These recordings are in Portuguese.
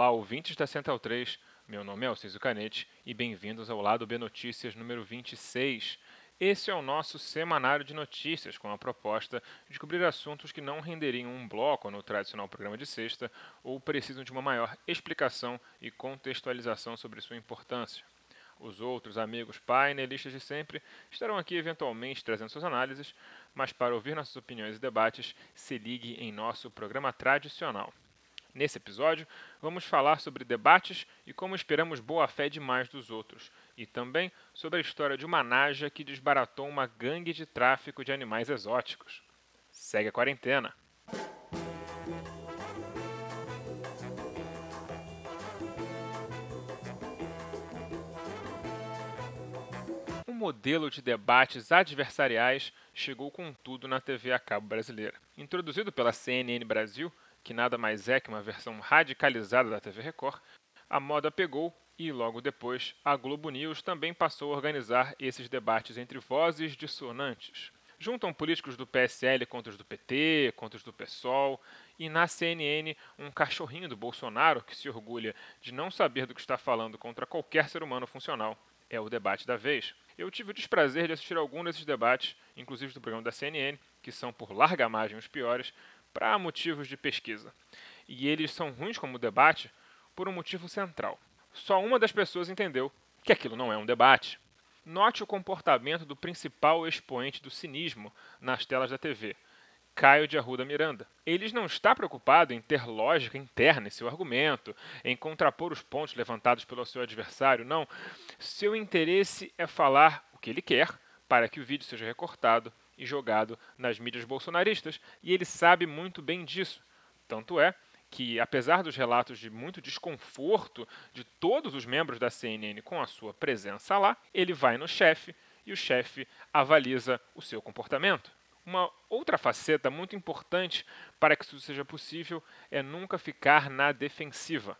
Olá, ouvintes da Central 3. Meu nome é Alciso Canete e bem-vindos ao Lado B Notícias número 26. Esse é o nosso semanário de notícias com a proposta de cobrir assuntos que não renderiam um bloco no tradicional programa de sexta ou precisam de uma maior explicação e contextualização sobre sua importância. Os outros amigos painelistas de sempre estarão aqui eventualmente trazendo suas análises, mas para ouvir nossas opiniões e debates, se ligue em nosso programa tradicional. Nesse episódio, vamos falar sobre debates e como esperamos boa fé demais dos outros, e também sobre a história de uma naja que desbaratou uma gangue de tráfico de animais exóticos. Segue a quarentena! O modelo de debates adversariais chegou com tudo na TV a cabo brasileira. Introduzido pela CNN Brasil, que nada mais é que uma versão radicalizada da TV Record, a moda pegou e, logo depois, a Globo News também passou a organizar esses debates entre vozes dissonantes. Juntam políticos do PSL contra os do PT, contra os do PSOL, e na CNN, um cachorrinho do Bolsonaro que se orgulha de não saber do que está falando contra qualquer ser humano funcional. É o debate da vez. Eu tive o desprazer de assistir algum desses debates, inclusive do programa da CNN, que são por larga margem os piores, para motivos de pesquisa. E eles são ruins como debate por um motivo central. Só uma das pessoas entendeu que aquilo não é um debate. Note o comportamento do principal expoente do cinismo nas telas da TV, Caio de Arruda Miranda. Ele não está preocupado em ter lógica interna em seu argumento, em contrapor os pontos levantados pelo seu adversário, não. Seu interesse é falar o que ele quer para que o vídeo seja recortado e jogado nas mídias bolsonaristas, e ele sabe muito bem disso. Tanto é que, apesar dos relatos de muito desconforto de todos os membros da CNN com a sua presença lá, ele vai no chefe e o chefe avaliza o seu comportamento. Uma outra faceta muito importante para que isso seja possível é nunca ficar na defensiva.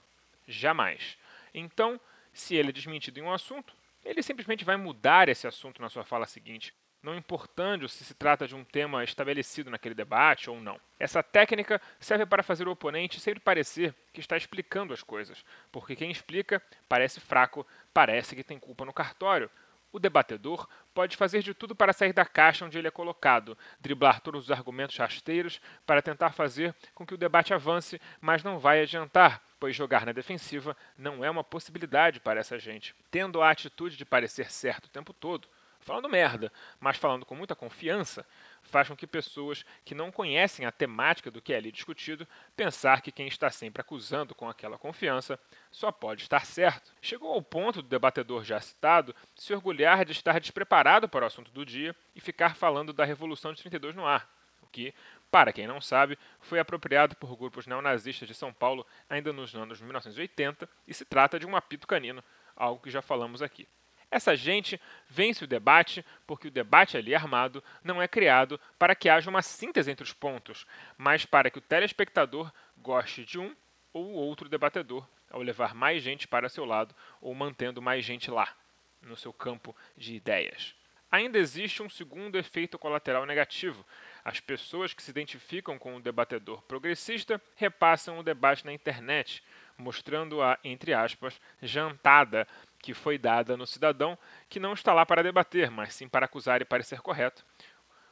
Jamais. Então, se ele é desmentido em um assunto, ele simplesmente vai mudar esse assunto na sua fala seguinte não importando se se trata de um tema estabelecido naquele debate ou não. Essa técnica serve para fazer o oponente sempre parecer que está explicando as coisas, porque quem explica parece fraco, parece que tem culpa no cartório. O debatedor pode fazer de tudo para sair da caixa onde ele é colocado, driblar todos os argumentos rasteiros para tentar fazer com que o debate avance, mas não vai adiantar, pois jogar na defensiva não é uma possibilidade para essa gente. Tendo a atitude de parecer certo o tempo todo, falando merda, mas falando com muita confiança, faz com que pessoas que não conhecem a temática do que é ali discutido pensar que quem está sempre acusando com aquela confiança só pode estar certo. Chegou ao ponto do debatedor já citado se orgulhar de estar despreparado para o assunto do dia e ficar falando da Revolução de 32 no ar, o que, para quem não sabe, foi apropriado por grupos neonazistas de São Paulo ainda nos anos 1980 e se trata de um apito canino, algo que já falamos aqui. Essa gente vence o debate porque o debate ali armado não é criado para que haja uma síntese entre os pontos, mas para que o telespectador goste de um ou outro debatedor ao levar mais gente para seu lado ou mantendo mais gente lá, no seu campo de ideias. Ainda existe um segundo efeito colateral negativo. As pessoas que se identificam com o debatedor progressista repassam o debate na internet, mostrando a, entre aspas, jantada que foi dada no cidadão que não está lá para debater, mas sim para acusar e parecer correto,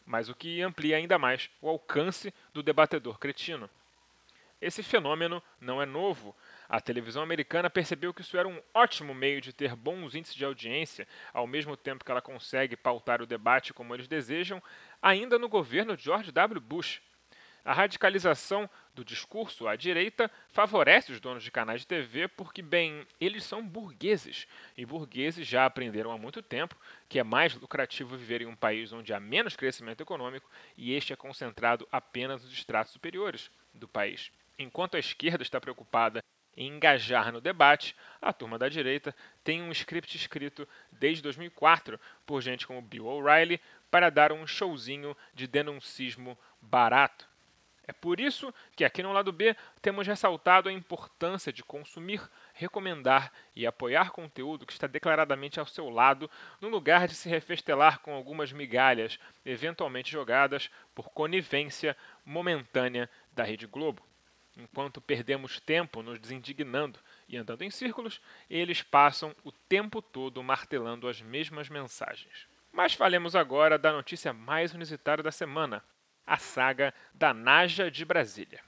mas o que amplia ainda mais o alcance do debatedor cretino. Esse fenômeno não é novo. A televisão americana percebeu que isso era um ótimo meio de ter bons índices de audiência, ao mesmo tempo que ela consegue pautar o debate como eles desejam, ainda no governo George W. Bush. A radicalização do discurso à direita favorece os donos de canais de TV porque, bem, eles são burgueses. E burgueses já aprenderam há muito tempo que é mais lucrativo viver em um país onde há menos crescimento econômico e este é concentrado apenas nos estratos superiores do país. Enquanto a esquerda está preocupada em engajar no debate, a turma da direita tem um script escrito desde 2004 por gente como Bill O'Reilly para dar um showzinho de denuncismo barato. É por isso que aqui no lado B temos ressaltado a importância de consumir, recomendar e apoiar conteúdo que está declaradamente ao seu lado, no lugar de se refestelar com algumas migalhas, eventualmente jogadas por conivência momentânea da Rede Globo. Enquanto perdemos tempo nos desindignando e andando em círculos, eles passam o tempo todo martelando as mesmas mensagens. Mas falemos agora da notícia mais inusitada da semana: a saga da Naja de Brasília.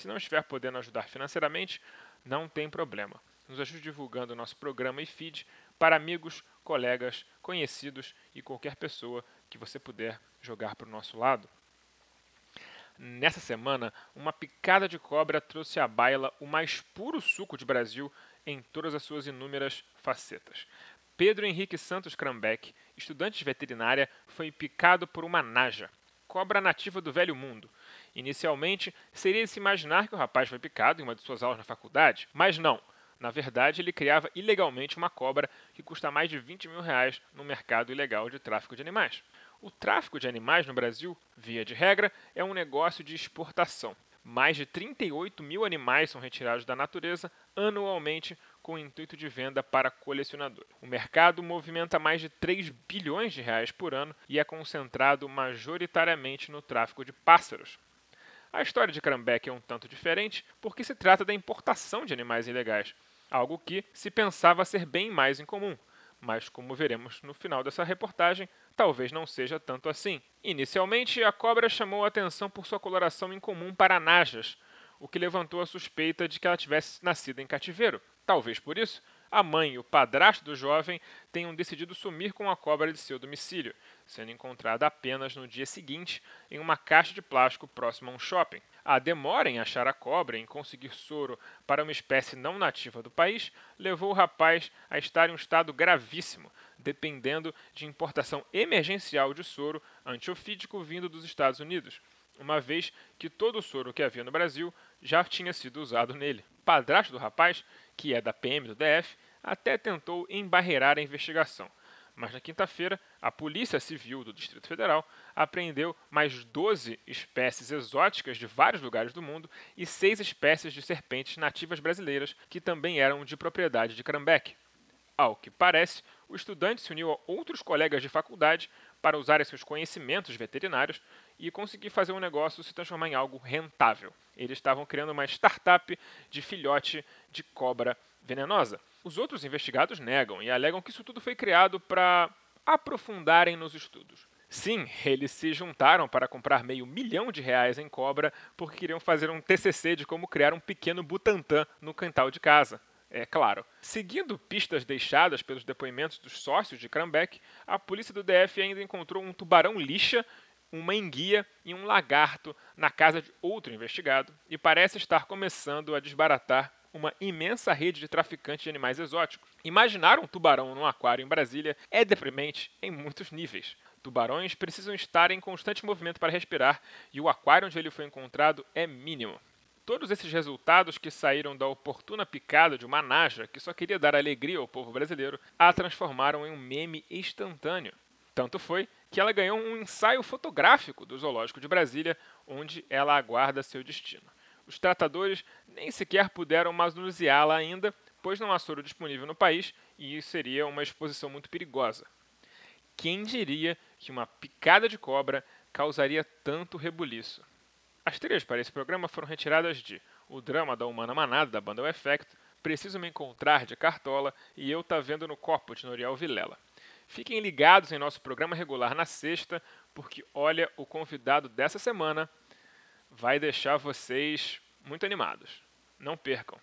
Se não estiver podendo ajudar financeiramente, não tem problema. Nos ajude divulgando nosso programa e feed para amigos, colegas, conhecidos e qualquer pessoa que você puder jogar para o nosso lado. Nessa semana, uma picada de cobra trouxe à baila o mais puro suco de Brasil em todas as suas inúmeras facetas. Pedro Henrique Santos Krambeck, estudante de veterinária, foi picado por uma naja, cobra nativa do Velho Mundo, Inicialmente, seria de se imaginar que o rapaz foi picado em uma de suas aulas na faculdade, mas não. Na verdade, ele criava ilegalmente uma cobra que custa mais de 20 mil reais no mercado ilegal de tráfico de animais. O tráfico de animais no Brasil, via de regra, é um negócio de exportação. Mais de 38 mil animais são retirados da natureza anualmente com o intuito de venda para colecionadores. O mercado movimenta mais de 3 bilhões de reais por ano e é concentrado majoritariamente no tráfico de pássaros, a história de Crambeck é um tanto diferente porque se trata da importação de animais ilegais, algo que se pensava ser bem mais incomum, mas como veremos no final dessa reportagem, talvez não seja tanto assim. Inicialmente, a cobra chamou a atenção por sua coloração incomum para najas, o que levantou a suspeita de que ela tivesse nascido em cativeiro. Talvez por isso, a mãe e o padrasto do jovem tenham decidido sumir com a cobra de seu domicílio, sendo encontrada apenas no dia seguinte em uma caixa de plástico próxima a um shopping. A demora em achar a cobra e em conseguir soro para uma espécie não nativa do país levou o rapaz a estar em um estado gravíssimo, dependendo de importação emergencial de soro antiofídico vindo dos Estados Unidos, uma vez que todo o soro que havia no Brasil já tinha sido usado nele. O padrasto do rapaz, que é da PM do DF, até tentou embarrear a investigação, mas na quinta-feira, a Polícia Civil do Distrito Federal apreendeu mais 12 espécies exóticas de vários lugares do mundo e seis espécies de serpentes nativas brasileiras que também eram de propriedade de Crambeck. Ao que parece, o estudante se uniu a outros colegas de faculdade para usar seus conhecimentos veterinários e conseguir fazer um negócio se transformar em algo rentável. Eles estavam criando uma startup de filhote de cobra venenosa. Os outros investigados negam e alegam que isso tudo foi criado para aprofundarem nos estudos. Sim, eles se juntaram para comprar meio milhão de reais em cobra porque queriam fazer um TCC de como criar um pequeno Butantan no quintal de casa. É claro. Seguindo pistas deixadas pelos depoimentos dos sócios de Crambeck, a polícia do DF ainda encontrou um tubarão lixa, uma enguia e um lagarto na casa de outro investigado e parece estar começando a desbaratar uma imensa rede de traficantes de animais exóticos. Imaginar um tubarão num aquário em Brasília é deprimente em muitos níveis. Tubarões precisam estar em constante movimento para respirar e o aquário onde ele foi encontrado é mínimo. Todos esses resultados que saíram da oportuna picada de uma naja que só queria dar alegria ao povo brasileiro a transformaram em um meme instantâneo. Tanto foi que ela ganhou um ensaio fotográfico do Zoológico de Brasília, onde ela aguarda seu destino. Os tratadores nem sequer puderam manuseá-la ainda, pois não há soro disponível no país e isso seria uma exposição muito perigosa. Quem diria que uma picada de cobra causaria tanto rebuliço? As trilhas para esse programa foram retiradas de O Drama da Humana Manada, da banda O Effect, Preciso Me Encontrar, de Cartola e Eu Tá Vendo no Copo, de Noriel Vilela. Fiquem ligados em nosso programa regular na sexta, porque olha, o convidado dessa semana vai deixar vocês muito animados. Não percam!